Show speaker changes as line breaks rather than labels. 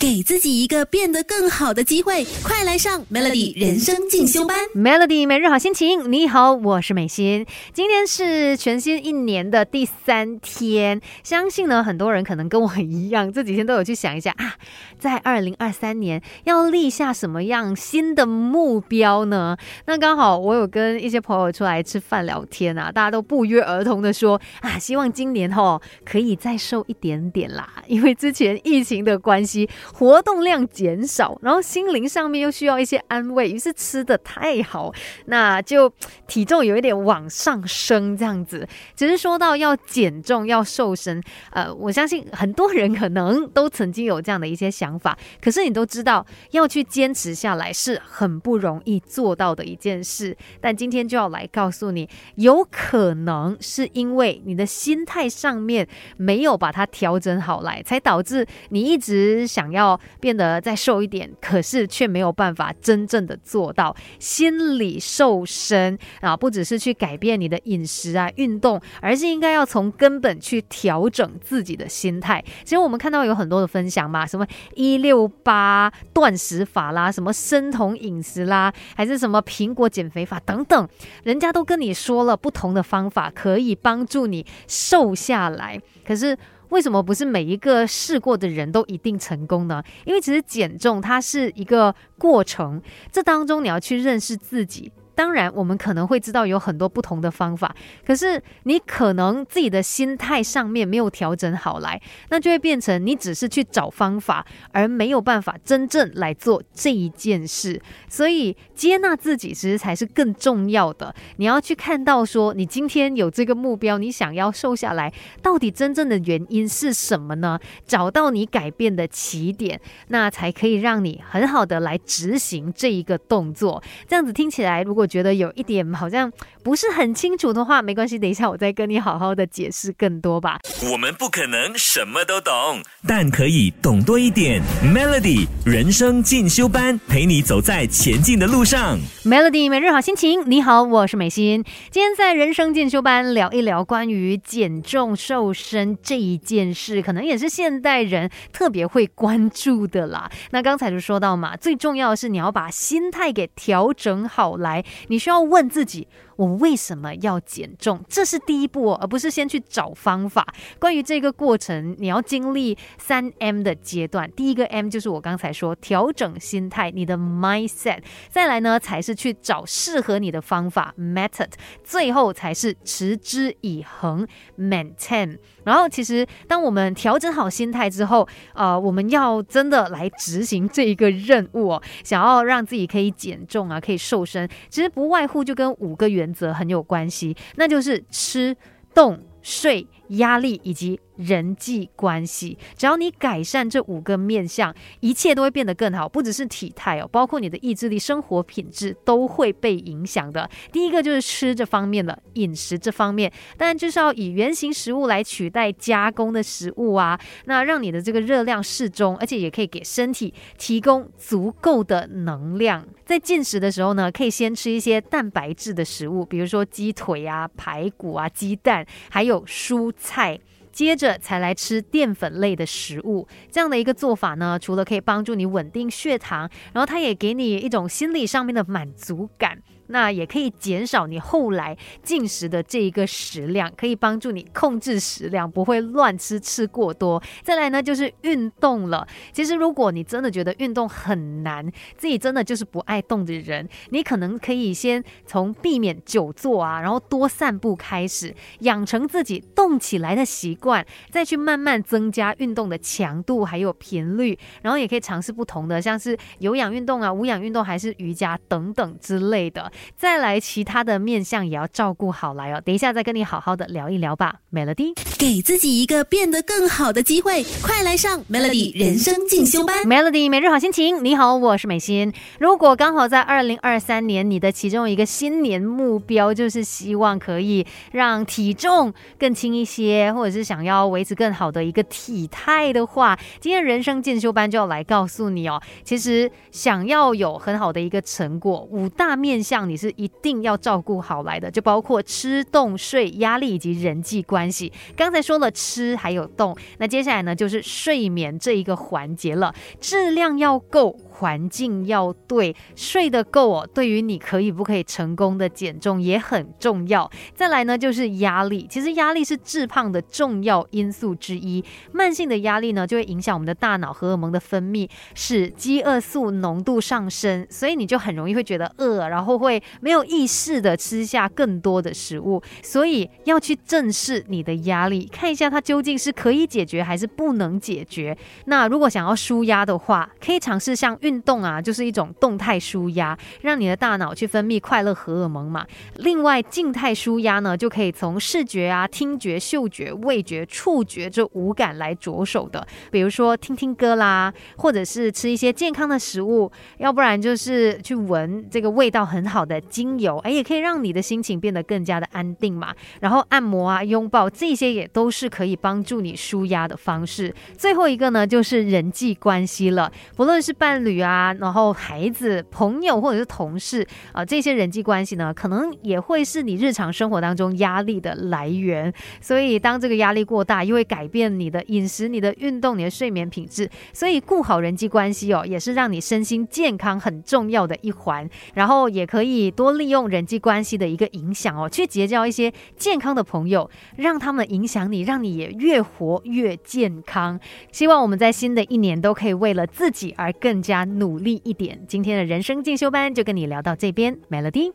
给自己一个变得更好的机会，快来上 Melody 人生进修班。
Melody 每日好心情，你好，我是美心。今天是全新一年的第三天，相信呢，很多人可能跟我一样，这几天都有去想一下啊，在二零二三年要立下什么样新的目标呢？那刚好我有跟一些朋友出来吃饭聊天啊，大家都不约而同的说啊，希望今年吼可以再瘦一点点啦，因为之前疫情的关系。活动量减少，然后心灵上面又需要一些安慰，于是吃的太好，那就体重有一点往上升这样子。只是说到要减重、要瘦身，呃，我相信很多人可能都曾经有这样的一些想法，可是你都知道要去坚持下来是很不容易做到的一件事。但今天就要来告诉你，有可能是因为你的心态上面没有把它调整好来，才导致你一直想要。要变得再瘦一点，可是却没有办法真正的做到心理瘦身啊！不只是去改变你的饮食啊、运动，而是应该要从根本去调整自己的心态。其实我们看到有很多的分享嘛，什么一六八断食法啦，什么生酮饮食啦，还是什么苹果减肥法等等，人家都跟你说了不同的方法可以帮助你瘦下来，可是。为什么不是每一个试过的人都一定成功呢？因为其实减重它是一个过程，这当中你要去认识自己。当然，我们可能会知道有很多不同的方法，可是你可能自己的心态上面没有调整好来，那就会变成你只是去找方法，而没有办法真正来做这一件事。所以，接纳自己其实才是更重要的。你要去看到说，你今天有这个目标，你想要瘦下来，到底真正的原因是什么呢？找到你改变的起点，那才可以让你很好的来执行这一个动作。这样子听起来，如果觉得有一点好像不是很清楚的话，没关系，等一下我再跟你好好的解释更多吧。
我们不可能什么都懂，但可以懂多一点。Melody 人生进修班，陪你走在前进的路上。
Melody 每日好心情，你好，我是美心。今天在人生进修班聊一聊关于减重瘦身这一件事，可能也是现代人特别会关注的啦。那刚才就说到嘛，最重要的是你要把心态给调整好来。你需要问自己。我为什么要减重？这是第一步，哦而不是先去找方法。关于这个过程，你要经历三 M 的阶段。第一个 M 就是我刚才说调整心态，你的 mindset。再来呢，才是去找适合你的方法 method。最后才是持之以恒 maintain。然后，其实当我们调整好心态之后，呃，我们要真的来执行这一个任务哦，想要让自己可以减重啊，可以瘦身，其实不外乎就跟五个原则很有关系，那就是吃、动、睡。压力以及人际关系，只要你改善这五个面相，一切都会变得更好。不只是体态哦，包括你的意志力、生活品质都会被影响的。第一个就是吃这方面的饮食这方面，当然就是要以原形食物来取代加工的食物啊，那让你的这个热量适中，而且也可以给身体提供足够的能量。在进食的时候呢，可以先吃一些蛋白质的食物，比如说鸡腿啊、排骨啊、鸡蛋，还有蔬。菜，接着才来吃淀粉类的食物。这样的一个做法呢，除了可以帮助你稳定血糖，然后它也给你一种心理上面的满足感。那也可以减少你后来进食的这一个食量，可以帮助你控制食量，不会乱吃吃过多。再来呢，就是运动了。其实如果你真的觉得运动很难，自己真的就是不爱动的人，你可能可以先从避免久坐啊，然后多散步开始，养成自己动起来的习惯，再去慢慢增加运动的强度还有频率。然后也可以尝试不同的，像是有氧运动啊、无氧运动还是瑜伽等等之类的。再来，其他的面相也要照顾好来哦。等一下再跟你好好的聊一聊吧。Melody，
给自己一个变得更好的机会，快来上 Melody 人生进修班。
Melody 每日好心情，你好，我是美心。如果刚好在二零二三年，你的其中一个新年目标就是希望可以让体重更轻一些，或者是想要维持更好的一个体态的话，今天人生进修班就要来告诉你哦。其实想要有很好的一个成果，五大面相。你是一定要照顾好来的，就包括吃、动、睡、压力以及人际关系。刚才说了吃还有动，那接下来呢就是睡眠这一个环节了，质量要够。环境要对，睡得够哦。对于你可以不可以成功的减重也很重要。再来呢，就是压力。其实压力是致胖的重要因素之一。慢性的压力呢，就会影响我们的大脑荷尔蒙的分泌，使饥饿素浓度上升，所以你就很容易会觉得饿，然后会没有意识的吃下更多的食物。所以要去正视你的压力，看一下它究竟是可以解决还是不能解决。那如果想要舒压的话，可以尝试像。运运动啊，就是一种动态舒压，让你的大脑去分泌快乐荷尔蒙嘛。另外，静态舒压呢，就可以从视觉啊、听觉、嗅觉、味觉、触觉这五感来着手的。比如说听听歌啦，或者是吃一些健康的食物，要不然就是去闻这个味道很好的精油，哎，也可以让你的心情变得更加的安定嘛。然后按摩啊、拥抱这些也都是可以帮助你舒压的方式。最后一个呢，就是人际关系了，不论是伴侣。啊，然后孩子、朋友或者是同事啊，这些人际关系呢，可能也会是你日常生活当中压力的来源。所以，当这个压力过大，又会改变你的饮食、你的运动、你的睡眠品质。所以，顾好人际关系哦，也是让你身心健康很重要的一环。然后，也可以多利用人际关系的一个影响哦，去结交一些健康的朋友，让他们影响你，让你也越活越健康。希望我们在新的一年都可以为了自己而更加。努力一点，今天的人生进修班就跟你聊到这边，Melody。